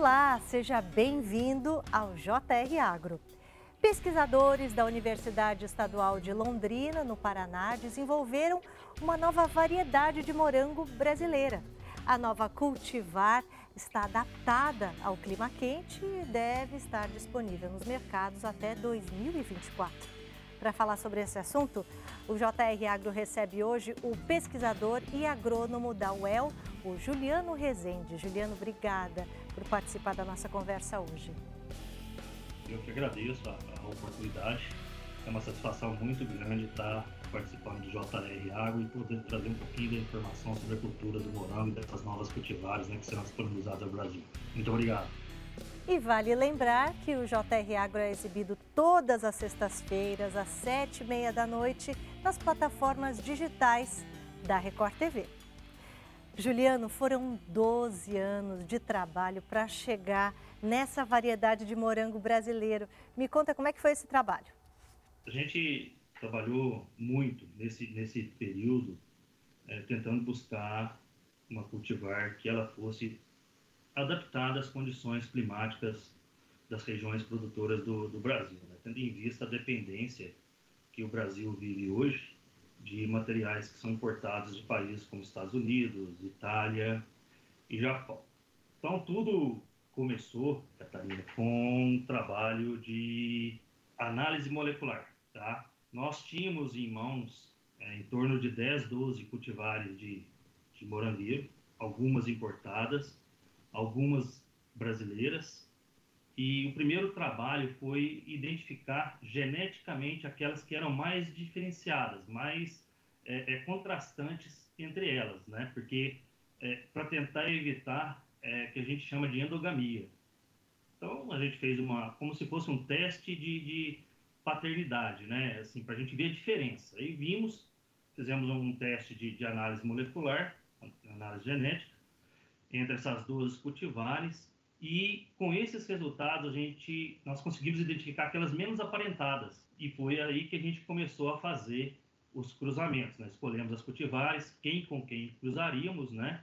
Olá, seja bem-vindo ao JR Agro. Pesquisadores da Universidade Estadual de Londrina, no Paraná, desenvolveram uma nova variedade de morango brasileira. A nova cultivar está adaptada ao clima quente e deve estar disponível nos mercados até 2024. Para falar sobre esse assunto, o JR Agro recebe hoje o pesquisador e agrônomo da UEL, o Juliano Rezende. Juliano, obrigada por participar da nossa conversa hoje. Eu que agradeço a, a oportunidade. É uma satisfação muito grande estar participando do JR Agro e poder trazer um pouquinho da informação sobre a cultura do morango e dessas novas cultivares né, que serão disponibilizadas ao Brasil. Muito obrigado. E vale lembrar que o JR Agro é exibido todas as sextas-feiras, às sete e meia da noite, nas plataformas digitais da Record TV. Juliano, foram 12 anos de trabalho para chegar nessa variedade de morango brasileiro. Me conta como é que foi esse trabalho. A gente trabalhou muito nesse, nesse período, é, tentando buscar uma cultivar que ela fosse adaptada às condições climáticas das regiões produtoras do, do Brasil, né? tendo em vista a dependência que o Brasil vive hoje materiais que são importados de países como Estados Unidos, Itália e Japão. Então, tudo começou, Catarina, com um trabalho de análise molecular. Tá? Nós tínhamos em mãos é, em torno de 10, 12 cultivares de, de morangueiro, algumas importadas, algumas brasileiras, e o primeiro trabalho foi identificar geneticamente aquelas que eram mais diferenciadas, mais é, é, contrastantes entre elas, né? Porque é, para tentar evitar é, que a gente chama de endogamia. Então a gente fez uma, como se fosse um teste de, de paternidade, né? Assim, para a gente ver a diferença. Aí vimos, fizemos um teste de, de análise molecular, análise genética, entre essas duas cultivares e com esses resultados a gente nós conseguimos identificar aquelas menos aparentadas e foi aí que a gente começou a fazer os cruzamentos, né? Escolhemos as cultivares, quem com quem cruzaríamos, né?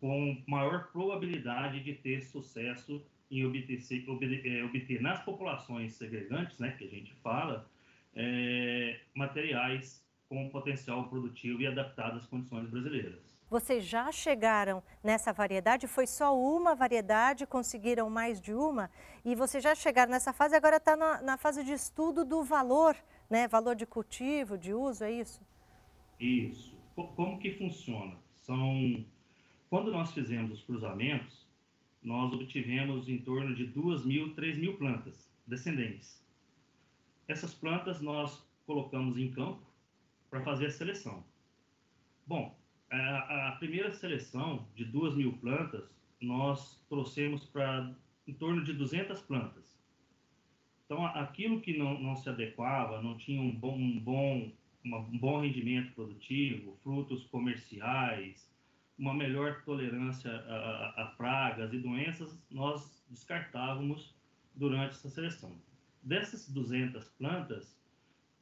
Com maior probabilidade de ter sucesso em obter, obter, é, obter nas populações segregantes, né? Que a gente fala, é, materiais com potencial produtivo e adaptado às condições brasileiras. Vocês já chegaram nessa variedade? Foi só uma variedade? Conseguiram mais de uma? E vocês já chegaram nessa fase, agora está na, na, fase de estudo do valor, né? Valor de cultivo, de uso, é isso? Isso. Como que funciona? São... Quando nós fizemos os cruzamentos, nós obtivemos em torno de 2 mil, 3 mil plantas descendentes. Essas plantas nós colocamos em campo para fazer a seleção. Bom, a, a primeira seleção de duas mil plantas, nós trouxemos para em torno de 200 plantas. Então, aquilo que não, não se adequava, não tinha um bom, um bom, uma, um bom rendimento produtivo, frutos comerciais, uma melhor tolerância a, a, a, pragas e doenças, nós descartávamos durante essa seleção. Dessas 200 plantas,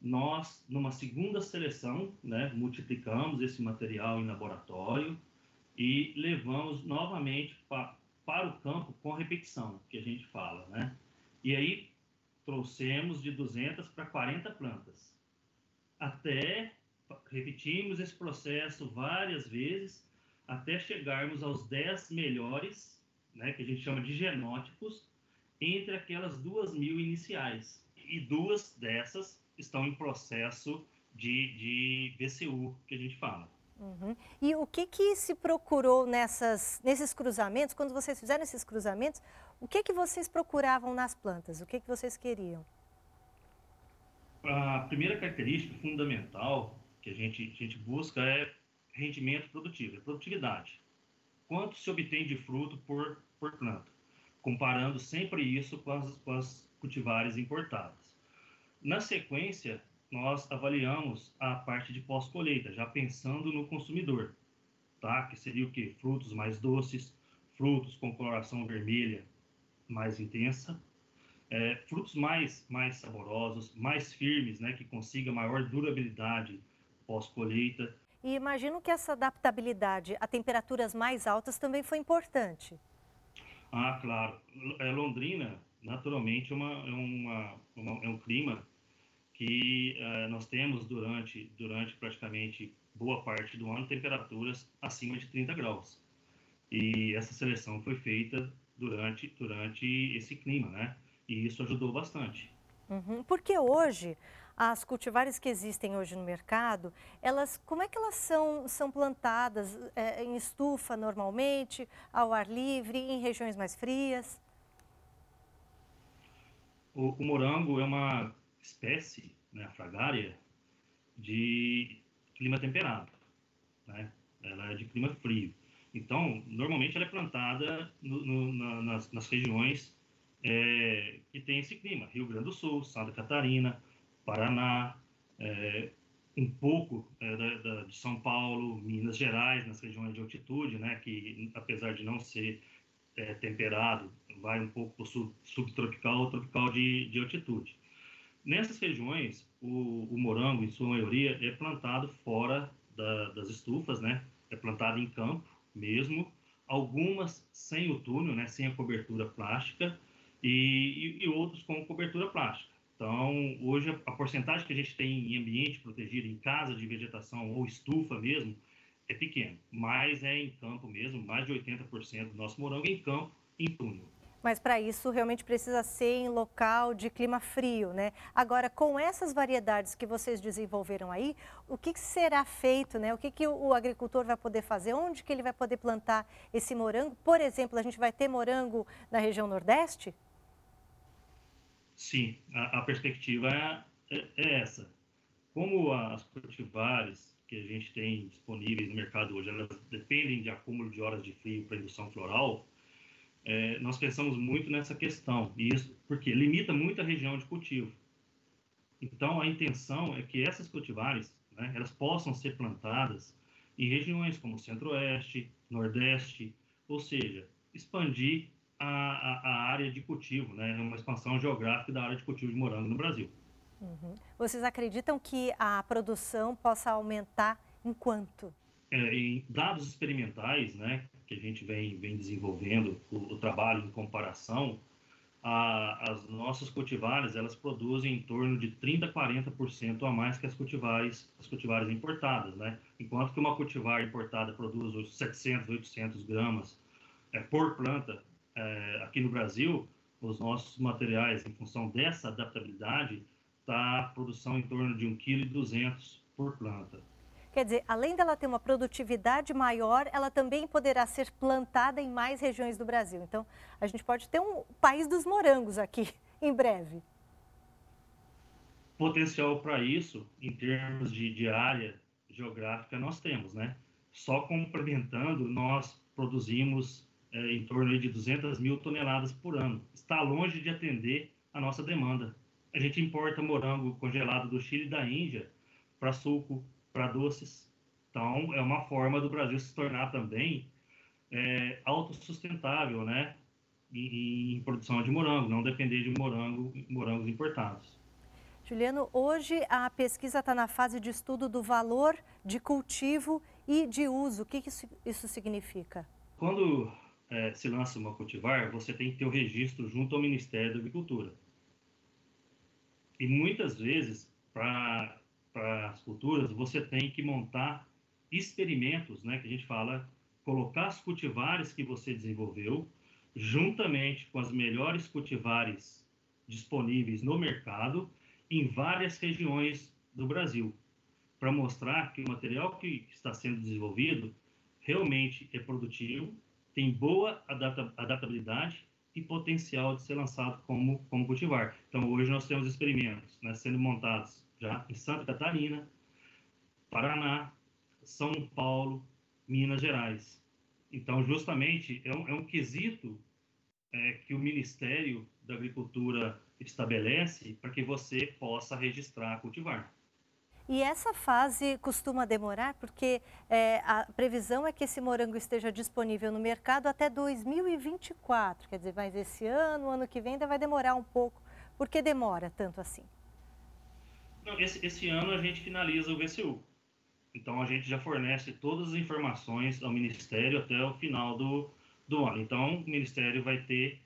nós, numa segunda seleção, né, multiplicamos esse material em laboratório e levamos novamente pa, para o campo com repetição, que a gente fala, né? E aí trouxemos de 200 para 40 plantas. Até repetimos esse processo várias vezes até chegarmos aos 10 melhores, né, que a gente chama de genótipos, entre aquelas duas mil iniciais. E duas dessas estão em processo de, de VCU, que a gente fala. Uhum. E o que, que se procurou nessas, nesses cruzamentos, quando vocês fizeram esses cruzamentos, o que, que vocês procuravam nas plantas? O que, que vocês queriam? A primeira característica fundamental que a gente, a gente busca é rendimento produtivo, é produtividade. Quanto se obtém de fruto por, por planta, comparando sempre isso com as, com as cultivares importadas. Na sequência, nós avaliamos a parte de pós-colheita, já pensando no consumidor, tá? Que seria o que? Frutos mais doces, frutos com coloração vermelha mais intensa, é, frutos mais, mais saborosos, mais firmes, né? Que consiga maior durabilidade pós-colheita. E imagino que essa adaptabilidade a temperaturas mais altas também foi importante. Ah, claro. É, Londrina, naturalmente, é, uma, é, uma, uma, é um clima que uh, nós temos durante, durante praticamente boa parte do ano temperaturas acima de 30 graus. E essa seleção foi feita durante, durante esse clima, né? E isso ajudou bastante. Uhum. Porque hoje, as cultivares que existem hoje no mercado, elas, como é que elas são, são plantadas é, em estufa normalmente, ao ar livre, em regiões mais frias? O, o morango é uma espécie, né, a fragária, de clima temperado, né? Ela é de clima frio. Então, normalmente ela é plantada no, no, na, nas, nas, regiões é, que tem esse clima. Rio Grande do Sul, Santa Catarina, Paraná, é, um pouco é, da, da, de São Paulo, Minas Gerais, nas regiões de altitude, né? Que apesar de não ser é, temperado, vai um pouco para o subtropical ou tropical de, de altitude. Nessas regiões, o, o, morango, em sua maioria, é plantado fora da, das estufas, né? É plantado em campo mesmo, algumas sem o túnel, né? Sem a cobertura plástica e, e, e outros com cobertura plástica. Então, hoje, a, a porcentagem que a gente tem em ambiente protegido, em casa de vegetação ou estufa mesmo, é pequeno, mas é em campo mesmo, mais de 80% do nosso morango é em campo, em túnel. Mas para isso realmente precisa ser em local de clima frio, né? Agora, com essas variedades que vocês desenvolveram aí, o que, que será feito, né? O que, que o, agricultor vai poder fazer? Onde que ele vai poder plantar esse morango? Por exemplo, a gente vai ter morango na região Nordeste? Sim, a, a perspectiva é, é, é essa. Como as cultivares que a gente tem disponíveis no mercado hoje, elas dependem de acúmulo de horas de frio para indução floral, é, nós pensamos muito nessa questão, e isso porque limita muito a região de cultivo. Então, a intenção é que essas cultivares, né, elas possam ser plantadas em regiões como Centro-Oeste, Nordeste, ou seja, expandir a, a, a, área de cultivo, né, uma expansão geográfica da área de cultivo de morango no Brasil. Uhum. Vocês acreditam que a produção possa aumentar em quanto? É, em dados experimentais, né, que a gente vem, vem desenvolvendo, o, o trabalho em comparação, a, as nossas cultivares, elas produzem em torno de 30% a 40% a mais que as cultivares, as cultivares importadas, né? Enquanto que uma cultivar importada produz os 700, 800 gramas é, por planta, é, aqui no Brasil, os nossos materiais, em função dessa adaptabilidade, está a produção em torno de 1,2 kg por planta. Quer dizer, além dela ter uma produtividade maior, ela também poderá ser plantada em mais regiões do Brasil. Então, a gente pode ter um país dos morangos aqui em breve. Potencial para isso, em termos de, de área geográfica, nós temos, né? Só complementando, nós produzimos é, em torno de 200 mil toneladas por ano. Está longe de atender a nossa demanda. A gente importa morango congelado do Chile e da Índia para suco, para doces. Então, é uma forma do Brasil se tornar também é, autossustentável, né? Em, em, produção de morango, não depender de morango, morangos importados. Juliano, hoje a pesquisa está na fase de estudo do valor de cultivo e de uso. O que, que isso, isso significa? Quando é, se lança uma cultivar, você tem que ter o registro junto ao Ministério da Agricultura. E muitas vezes, para para as culturas, você tem que montar experimentos, né, que a gente fala, colocar as cultivares que você desenvolveu juntamente com as melhores cultivares disponíveis no mercado em várias regiões do Brasil, para mostrar que o material que está sendo desenvolvido realmente é produtivo, tem boa adaptabilidade e potencial de ser lançado como, como cultivar. Então, hoje nós temos experimentos né, sendo montados já em Santa Catarina, Paraná, São Paulo, Minas Gerais. Então, justamente, é um, é um quesito é, que o Ministério da Agricultura estabelece para que você possa registrar, cultivar. E essa fase costuma demorar porque é, a previsão é que esse morango esteja disponível no mercado até 2024. Quer dizer, mas esse ano, ano que vem, ainda vai demorar um pouco. Por que demora tanto assim? Esse, esse ano a gente finaliza o VCU. Então a gente já fornece todas as informações ao Ministério até o final do, do ano. Então, o Ministério vai ter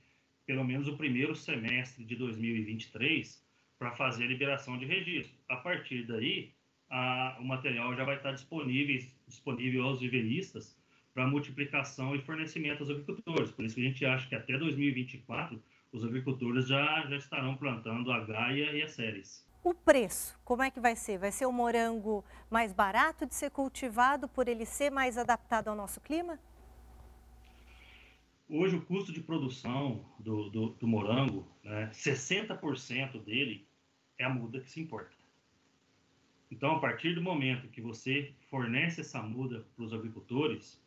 pelo menos o primeiro semestre de 2023 para fazer a liberação de registro. A partir daí, a, o material já vai estar disponível, disponível aos viveristas para multiplicação e fornecimento aos agricultores. Por isso que a gente acha que até 2024 os agricultores já, já estarão plantando a Gaia e a Ceres. O preço, como é que vai ser? Vai ser o morango mais barato de ser cultivado por ele ser mais adaptado ao nosso clima? Hoje o custo de produção do, do, do morango, né, 60% dele é a muda que se importa. Então, a partir do momento que você fornece essa muda para os agricultores,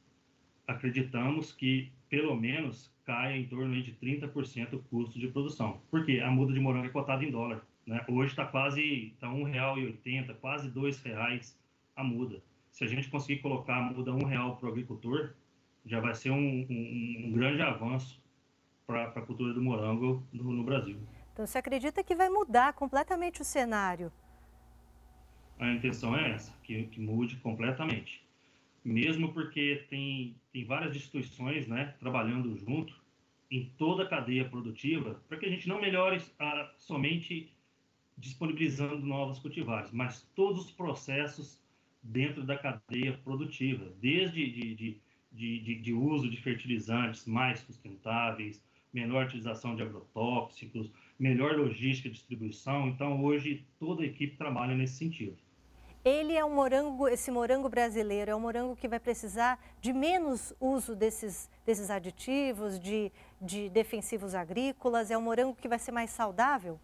acreditamos que pelo menos caia em torno de 30% o custo de produção. Porque a muda de morango é cotada em dólar. Né? Hoje está quase tá R$ 1,80, quase R$ 2,00 a muda. Se a gente conseguir colocar a muda R$ 1,00 para o agricultor, já vai ser um, um, um grande avanço para a cultura do morango no, no, Brasil. Então você acredita que vai mudar completamente o cenário? A intenção é essa, que, que mude completamente. Mesmo porque tem, tem várias instituições né, trabalhando junto em toda a cadeia produtiva para que a gente não melhore a, somente disponibilizando novos cultivares, mas todos os processos dentro da cadeia produtiva, desde de, de de, de, uso de fertilizantes mais sustentáveis, menor utilização de agrotóxicos, melhor logística e distribuição. Então, hoje, toda a equipe trabalha nesse sentido. Ele é um morango, esse morango brasileiro, é um morango que vai precisar de menos uso desses, desses aditivos, de, de defensivos agrícolas, é um morango que vai ser mais saudável?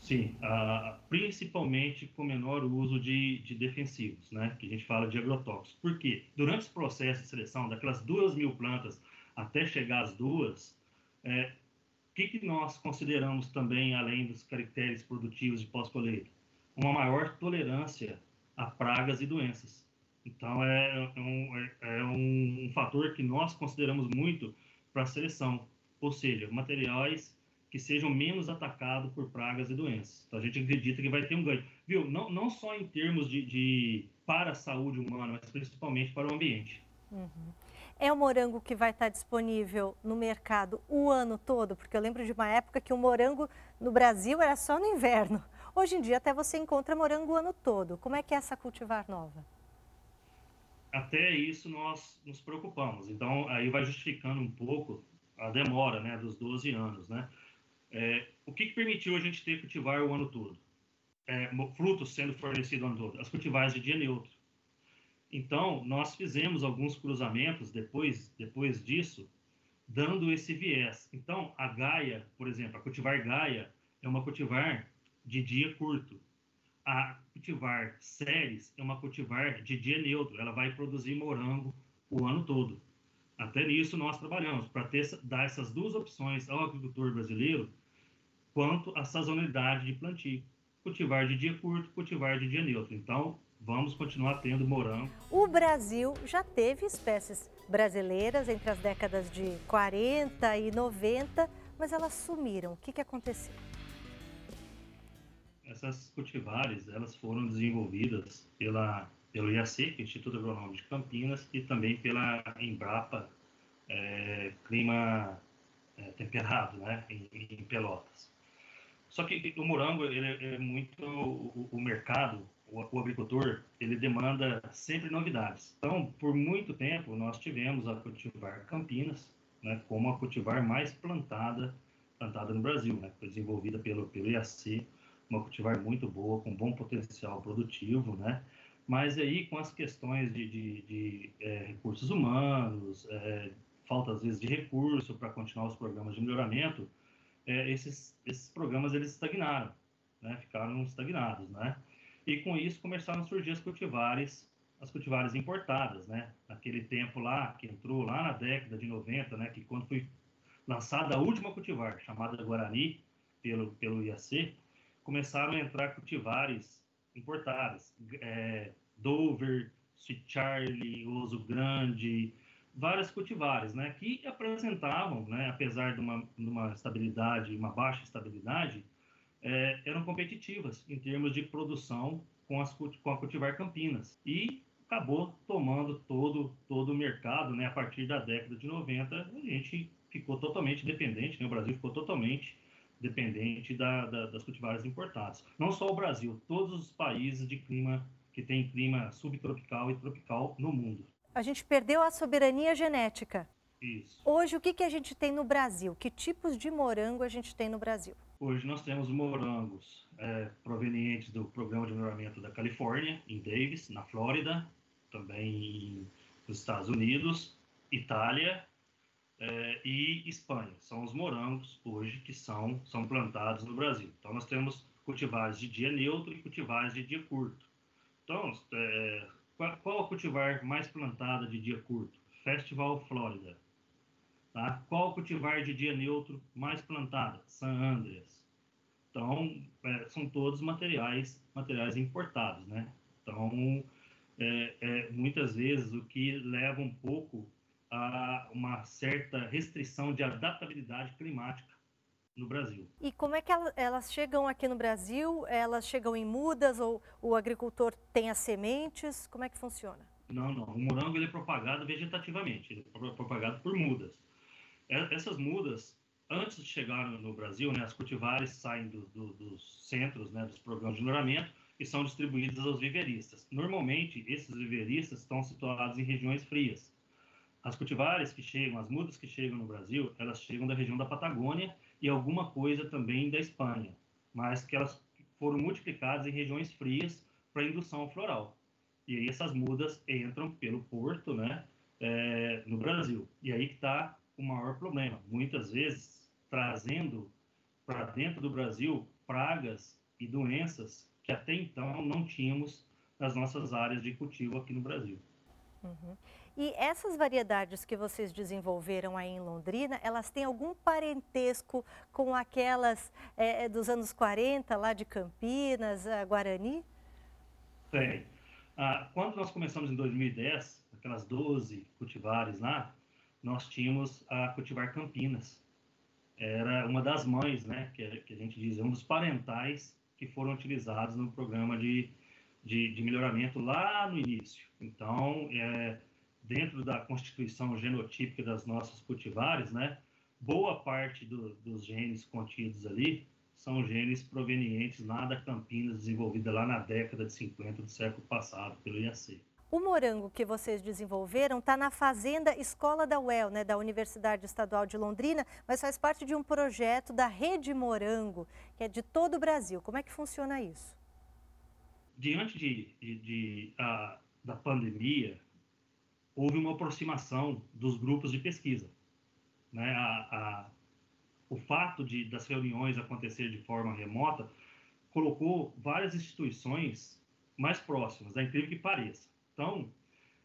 Sim, uh, principalmente com menor uso de, de, defensivos, né? Que a gente fala de agrotóxicos. Por quê? Durante esse processo de seleção, daquelas duas mil plantas até chegar às duas, é, o que, que nós consideramos também, além dos caracteres produtivos de pós-colheita? Uma maior tolerância a pragas e doenças. Então, é, é, um, é, é um fator que nós consideramos muito para a seleção. Ou seja, materiais que sejam menos atacados por pragas e doenças. Então a gente acredita que vai ter um ganho, viu? Não, não só em termos de, de para a saúde humana, mas principalmente para o ambiente. Uhum. É um morango que vai estar disponível no mercado o ano todo, porque eu lembro de uma época que o morango no Brasil era só no inverno. Hoje em dia até você encontra morango o ano todo. Como é que é essa cultivar nova? Até isso nós nos preocupamos. Então aí vai justificando um pouco a demora, né, dos 12 anos, né? É, o que, que, permitiu a gente ter cultivar o ano todo? É, frutos sendo fornecidos o ano todo? As cultivares de dia neutro. Então, nós fizemos alguns cruzamentos depois, depois disso, dando esse viés. Então, a Gaia, por exemplo, a cultivar Gaia é uma cultivar de dia curto. A cultivar Ceres é uma cultivar de dia neutro. Ela vai produzir morango o ano todo. Até nisso nós trabalhamos, para dar essas duas opções ao agricultor brasileiro quanto à sazonalidade de plantio. Cultivar de dia curto, cultivar de dia neutro. Então, vamos continuar tendo morango. O Brasil já teve espécies brasileiras entre as décadas de 40 e 90, mas elas sumiram. O que, que aconteceu? Essas cultivares, elas foram desenvolvidas pela, pelo IAC, é Instituto Agronômico de Campinas, e também pela Embrapa, é, clima é, temperado, né, em, em Pelotas. Só que o morango, ele é, é muito o, o mercado, o, o, agricultor, ele demanda sempre novidades. Então, por muito tempo, nós tivemos a cultivar Campinas, né, como a cultivar mais plantada, plantada no Brasil, né, desenvolvida pelo, pelo IAC, uma cultivar muito boa, com bom potencial produtivo, né, mas aí com as questões de, de, de é, recursos humanos, é, falta às vezes de recurso para continuar os programas de melhoramento, é, esses, esses programas eles estagnaram, né? ficaram estagnados, né? E com isso começaram a surgir as cultivares, as cultivares importadas, né? Naquele tempo lá, que entrou lá na década de 90, né? Que quando foi lançada a última cultivar, chamada Guarani, pelo, pelo IAC, começaram a entrar cultivares importadas, é, Dover, Sweet Charlie, Oso Grande, várias cultivares, né, que apresentavam, né, apesar de uma, de uma estabilidade, uma baixa estabilidade, é, eram competitivas em termos de produção com, as, com a cultivar Campinas. E acabou tomando todo, todo do mercado, né, a partir da década de 90, a gente ficou totalmente dependente, né, o Brasil ficou totalmente dependente da, da, das cultivares importadas. Não só o Brasil, todos os países de clima que tem clima subtropical e tropical no mundo. A gente perdeu a soberania genética. Isso. Hoje, o que, que a gente tem no Brasil? Que tipos de morango a gente tem no Brasil? Hoje nós temos morangos é, provenientes do Programa de Melhoramento da Califórnia, em Davis, na Flórida, também nos Estados Unidos, Itália é, e Espanha. São os morangos hoje que são, são plantados no Brasil. Então nós temos cultivares de dia neutro e cultivares de dia curto. Então, é, qual, a cultivar mais plantada de dia curto? Festival Flórida. Tá? Qual cultivar de dia neutro mais plantada? San Andreas. Então, é, são todos materiais, materiais importados, né? Então, é, é, muitas vezes o que leva um pouco a uma certa restrição de adaptabilidade climática no Brasil. E como é que elas chegam aqui no Brasil? Elas chegam em mudas ou o agricultor tem as sementes? Como é que funciona? Não, não. O morango ele é propagado vegetativamente, ele é propagado por mudas. Essas mudas, antes de chegar no Brasil, né, as cultivares saem do, do, dos centros, né, dos programas de melhoramento e são distribuídas aos viveristas. Normalmente, esses viveristas estão situados em regiões frias. As cultivares que chegam, as mudas que chegam no Brasil, elas chegam da região da Patagônia e alguma coisa também da Espanha, mas que elas foram multiplicadas em regiões frias para indução floral. E aí essas mudas entram pelo porto, né, é, no Brasil. E aí que está o maior problema. Muitas vezes trazendo para dentro do Brasil pragas e doenças que até então não tínhamos nas nossas áreas de cultivo aqui no Brasil. Uhum. E essas variedades que vocês desenvolveram aí em Londrina, elas têm algum parentesco com aquelas é, dos anos 40, lá de Campinas, Guarani? Tem. Ah, quando nós começamos em 2010, aquelas 12 cultivares lá, nós tínhamos a cultivar Campinas. Era uma das mães, né, que, que a gente diz, um dos parentais que foram utilizados no programa de, de, de melhoramento lá no início. Então, é, dentro da constituição genotípica das nossas cultivares, né, boa parte do, dos genes contidos ali são genes provenientes lá da Campinas, desenvolvida lá na década de 50 do século passado pelo IAC. O morango que vocês desenvolveram está na Fazenda Escola da UEL, né, da Universidade Estadual de Londrina, mas faz parte de um projeto da Rede Morango, que é de todo o Brasil. Como é que funciona isso? Diante de, de, de a, da pandemia, houve uma aproximação dos grupos de pesquisa. Né? A, a, o fato de, das reuniões acontecer de forma remota colocou várias instituições mais próximas, é incrível que pareça. Então,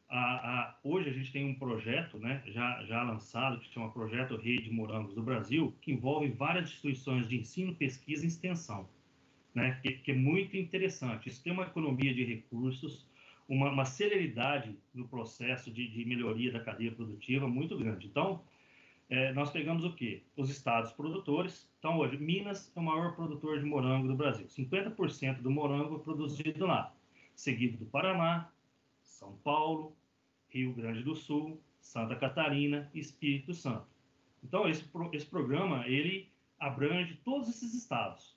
a, a, hoje a gente tem um projeto né, já, já lançado, que chama Projeto Rede Morangos do Brasil, que envolve várias instituições de ensino, pesquisa e extensão, né, que, que é muito interessante. Isso tem uma economia de recursos, uma, uma celeridade no processo de, de, melhoria da cadeia produtiva muito grande. Então, é, nós pegamos o quê? Os estados produtores. Então, hoje, Minas é o maior produtor de morango do Brasil. 50% do morango é produzido lá, seguido do Paraná, são Paulo, Rio Grande do Sul, Santa Catarina e Espírito Santo. Então, esse, esse programa, ele abrange todos esses estados.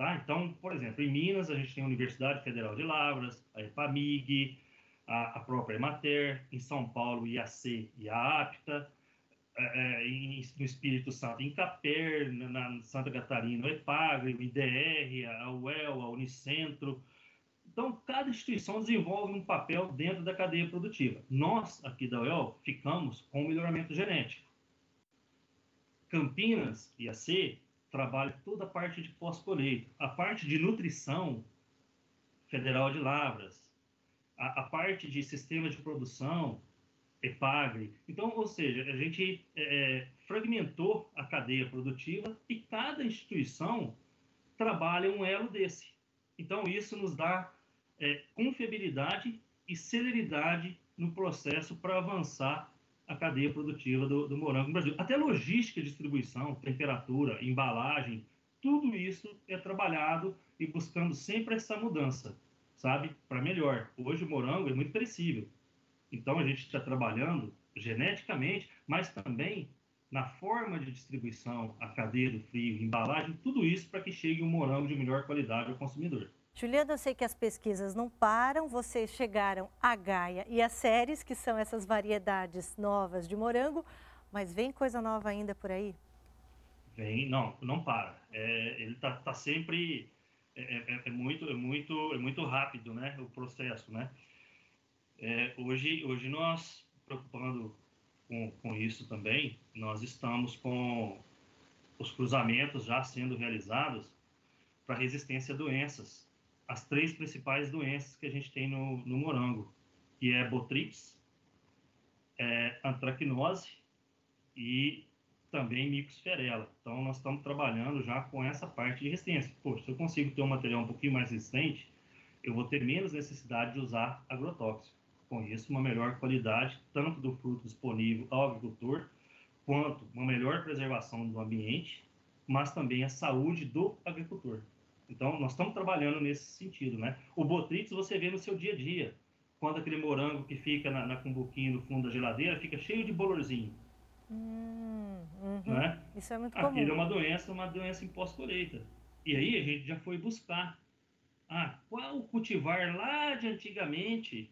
Tá? Então, por exemplo, em Minas, a gente tem a Universidade Federal de Lavras, a EPAMIG, a, a própria Emater, em São Paulo, IAC e a APTA, é, é, em, no Espírito Santo, em Caper, na, na Santa Catarina, o EPAGRE, o IDR, a UEL, a Unicentro, então, cada instituição desenvolve um papel dentro da cadeia produtiva. Nós, aqui da UEL, ficamos com o melhoramento genético. Campinas, IAC, trabalha toda a parte de pós-colheita. A parte de nutrição, Federal de Lavras. A, a parte de sistema de produção, EPAGRE. Então, ou seja, a gente é, é, fragmentou a cadeia produtiva e cada instituição trabalha um elo desse. Então, isso nos dá é, confiabilidade e celeridade no processo para avançar a cadeia produtiva do, do morango no Brasil. Até logística, distribuição, temperatura, embalagem, tudo isso é trabalhado e buscando sempre essa mudança, sabe? Para melhor. Hoje o morango é muito perecível. Então a gente está trabalhando geneticamente, mas também na forma de distribuição, a cadeia do frio, embalagem, tudo isso para que chegue um morango de melhor qualidade ao consumidor. Juliana, eu sei que as pesquisas não param, vocês chegaram a Gaia e a Séries, que são essas variedades novas de morango, mas vem coisa nova ainda por aí? Vem, não, não para. É, ele está tá sempre é, é, é, muito, é muito, é muito rápido, né, o processo, né. É, hoje, hoje nós preocupando com, com isso também, nós estamos com os cruzamentos já sendo realizados para resistência a doenças. As três principais doenças que a gente tem no, no morango, que é botrips, é, antracnose e também micosferela. Então, nós estamos trabalhando já com essa parte de resistência. Poxa, se eu consigo ter um material um pouquinho mais resistente, eu vou ter menos necessidade de usar agrotóxico com isso uma melhor qualidade, tanto do fruto disponível ao agricultor, quanto uma melhor preservação do ambiente, mas também a saúde do agricultor. Então, nós estamos trabalhando nesse sentido, né? O Botrix você vê no seu dia a dia, quando aquele morango que fica na, na cumbuquinha no fundo da geladeira fica cheio de bolorzinho. Hum, uhum. né? Isso é muito comum. Aquilo é uma doença, uma doença em pós-colheita. E aí a gente já foi buscar. Ah, qual cultivar lá de antigamente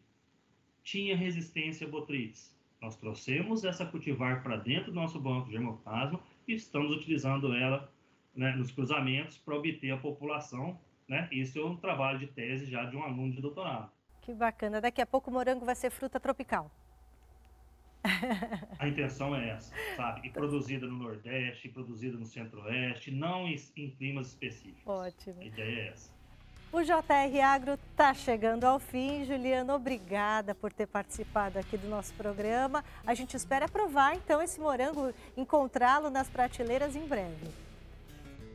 tinha resistência a botrytis. Nós trouxemos essa cultivar para dentro do nosso banco de germoplasma e estamos utilizando ela né, nos cruzamentos para obter a população. Né? Isso é um trabalho de tese já de um aluno de doutorado. Que bacana. Daqui a pouco o morango vai ser fruta tropical. A intenção é essa, sabe? E produzida no Nordeste, produzida no Centro-Oeste, não em, em climas específicos. Ótimo. A ideia é essa. O JR Agro está chegando ao fim. Juliana, obrigada por ter participado aqui do nosso programa. A gente espera provar então esse morango, encontrá-lo nas prateleiras em breve.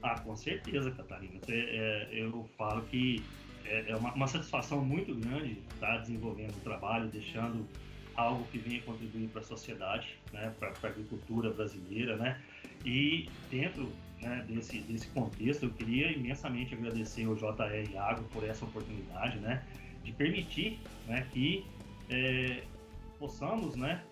Ah, com certeza, Catarina. É, eu falo que é, é uma, uma satisfação muito grande estar desenvolvendo o trabalho, deixando algo que venha contribuir para a sociedade, né, para a agricultura brasileira, né? E dentro né, desse, desse contexto, eu queria imensamente agradecer ao JR Agro por essa oportunidade, né, de permitir né, que é, possamos, né,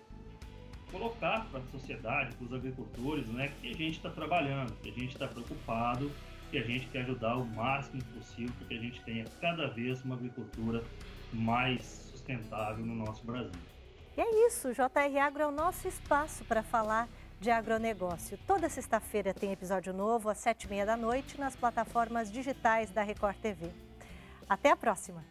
colocar para a sociedade, para os agricultores, né, que a gente está trabalhando, que a gente está preocupado, que a gente quer ajudar o máximo possível para que a gente tenha cada vez uma agricultura mais sustentável no nosso Brasil. E é isso, o JR Agro é o nosso espaço para falar de agronegócio. Toda sexta-feira tem episódio novo às sete e meia da noite nas plataformas digitais da Record TV. Até a próxima!